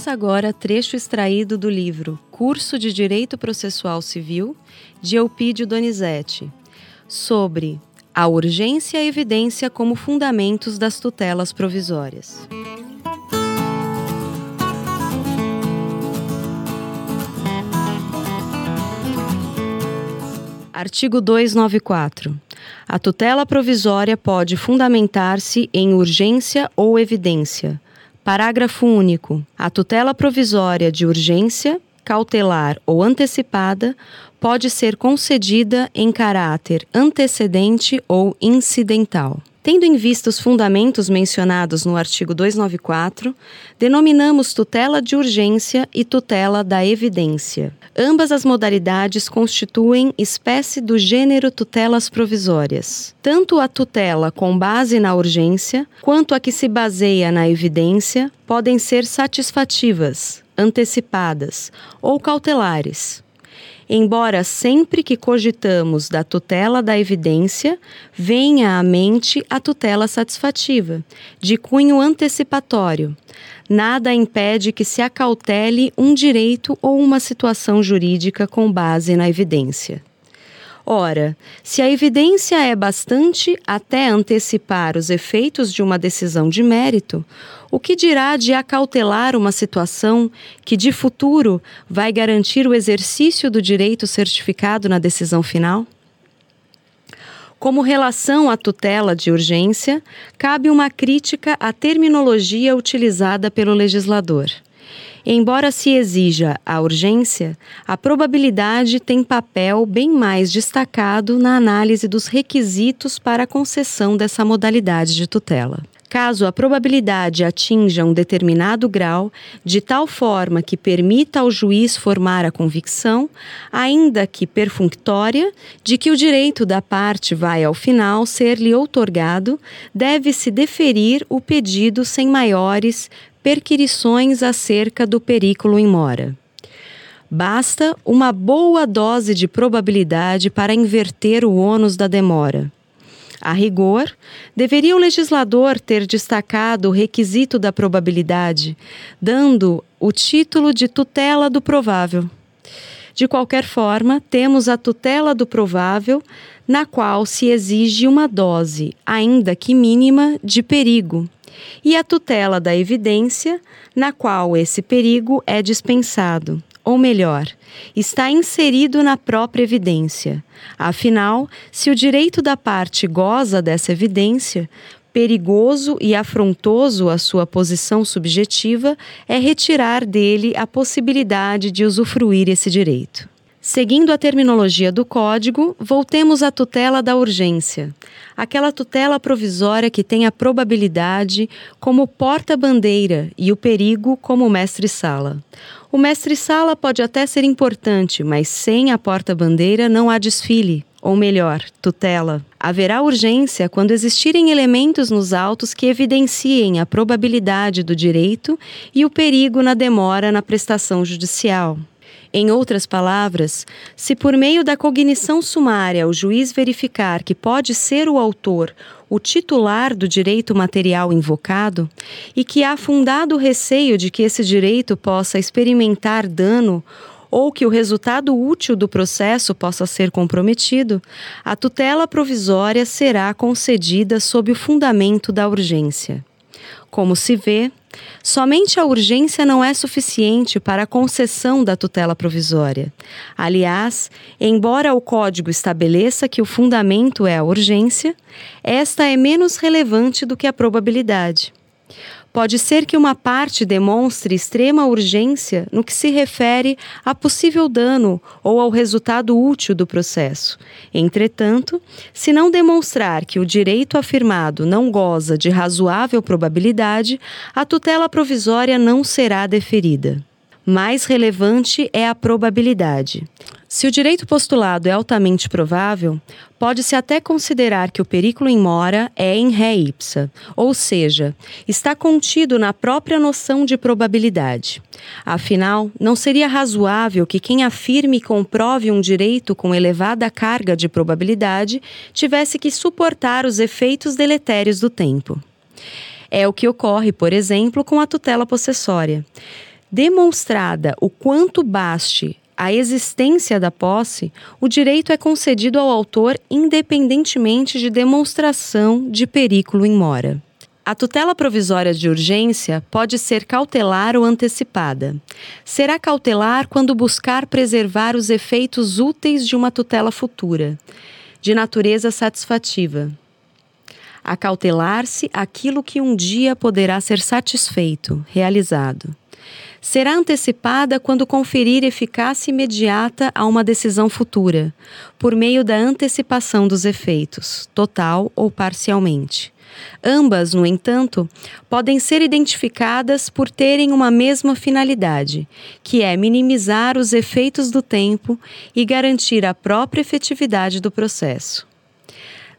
Ouça agora trecho extraído do livro Curso de Direito Processual Civil, de Eupídio Donizete, sobre a urgência e a evidência como fundamentos das tutelas provisórias. Artigo 294. A tutela provisória pode fundamentar-se em urgência ou evidência Parágrafo único. A tutela provisória de urgência, cautelar ou antecipada pode ser concedida em caráter antecedente ou incidental. Tendo em vista os fundamentos mencionados no artigo 294, denominamos tutela de urgência e tutela da evidência. Ambas as modalidades constituem espécie do gênero tutelas provisórias. Tanto a tutela com base na urgência, quanto a que se baseia na evidência, podem ser satisfativas, antecipadas ou cautelares embora sempre que cogitamos da tutela da evidência, venha à mente a tutela satisfativa, de cunho antecipatório. Nada impede que se acautele um direito ou uma situação jurídica com base na evidência. Ora, se a evidência é bastante até antecipar os efeitos de uma decisão de mérito, o que dirá de acautelar uma situação que, de futuro, vai garantir o exercício do direito certificado na decisão final? Como relação à tutela de urgência, cabe uma crítica à terminologia utilizada pelo legislador. Embora se exija a urgência, a probabilidade tem papel bem mais destacado na análise dos requisitos para a concessão dessa modalidade de tutela. Caso a probabilidade atinja um determinado grau, de tal forma que permita ao juiz formar a convicção, ainda que perfunctória, de que o direito da parte vai ao final ser-lhe outorgado, deve-se deferir o pedido sem maiores perquirições acerca do perículo em mora. Basta uma boa dose de probabilidade para inverter o ônus da demora. A rigor, deveria o legislador ter destacado o requisito da probabilidade, dando o título de tutela do provável. De qualquer forma, temos a tutela do provável, na qual se exige uma dose, ainda que mínima, de perigo, e a tutela da evidência, na qual esse perigo é dispensado, ou melhor, está inserido na própria evidência. Afinal, se o direito da parte goza dessa evidência, perigoso e afrontoso à sua posição subjetiva é retirar dele a possibilidade de usufruir esse direito. Seguindo a terminologia do Código, voltemos à tutela da urgência, aquela tutela provisória que tem a probabilidade como porta-bandeira e o perigo como mestre-sala. O mestre-sala pode até ser importante, mas sem a porta-bandeira não há desfile, ou melhor, tutela. Haverá urgência quando existirem elementos nos autos que evidenciem a probabilidade do direito e o perigo na demora na prestação judicial. Em outras palavras, se por meio da cognição sumária o juiz verificar que pode ser o autor o titular do direito material invocado e que há fundado receio de que esse direito possa experimentar dano ou que o resultado útil do processo possa ser comprometido, a tutela provisória será concedida sob o fundamento da urgência. Como se vê, Somente a urgência não é suficiente para a concessão da tutela provisória. Aliás, embora o Código estabeleça que o fundamento é a urgência, esta é menos relevante do que a probabilidade. Pode ser que uma parte demonstre extrema urgência no que se refere a possível dano ou ao resultado útil do processo. Entretanto, se não demonstrar que o direito afirmado não goza de razoável probabilidade, a tutela provisória não será deferida. Mais relevante é a probabilidade. Se o direito postulado é altamente provável, pode-se até considerar que o perículo em mora é em ré ipsa, ou seja, está contido na própria noção de probabilidade. Afinal, não seria razoável que quem afirme e comprove um direito com elevada carga de probabilidade tivesse que suportar os efeitos deletérios do tempo. É o que ocorre, por exemplo, com a tutela possessória. Demonstrada o quanto baste a existência da posse, o direito é concedido ao autor independentemente de demonstração de perículo em mora. A tutela provisória de urgência pode ser cautelar ou antecipada. Será cautelar quando buscar preservar os efeitos úteis de uma tutela futura, de natureza satisfativa. Acautelar-se aquilo que um dia poderá ser satisfeito, realizado será antecipada quando conferir eficácia imediata a uma decisão futura, por meio da antecipação dos efeitos, total ou parcialmente. Ambas, no entanto, podem ser identificadas por terem uma mesma finalidade, que é minimizar os efeitos do tempo e garantir a própria efetividade do processo.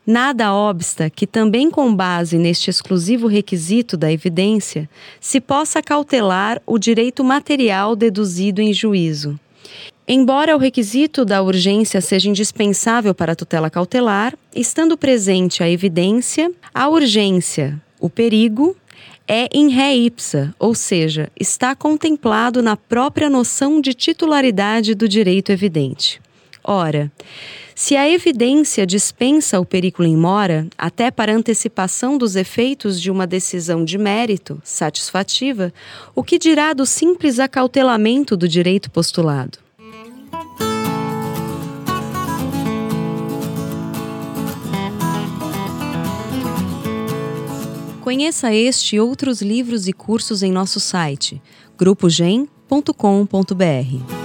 Nada obsta que, também com base neste exclusivo requisito da evidência, se possa cautelar o direito material deduzido em juízo. Embora o requisito da urgência seja indispensável para a tutela cautelar, estando presente a evidência, a urgência, o perigo, é in ré ipsa, ou seja, está contemplado na própria noção de titularidade do direito evidente. Ora, se a evidência dispensa o perículo em mora, até para antecipação dos efeitos de uma decisão de mérito satisfativa, o que dirá do simples acautelamento do direito postulado? Conheça este e outros livros e cursos em nosso site grupogen.com.br.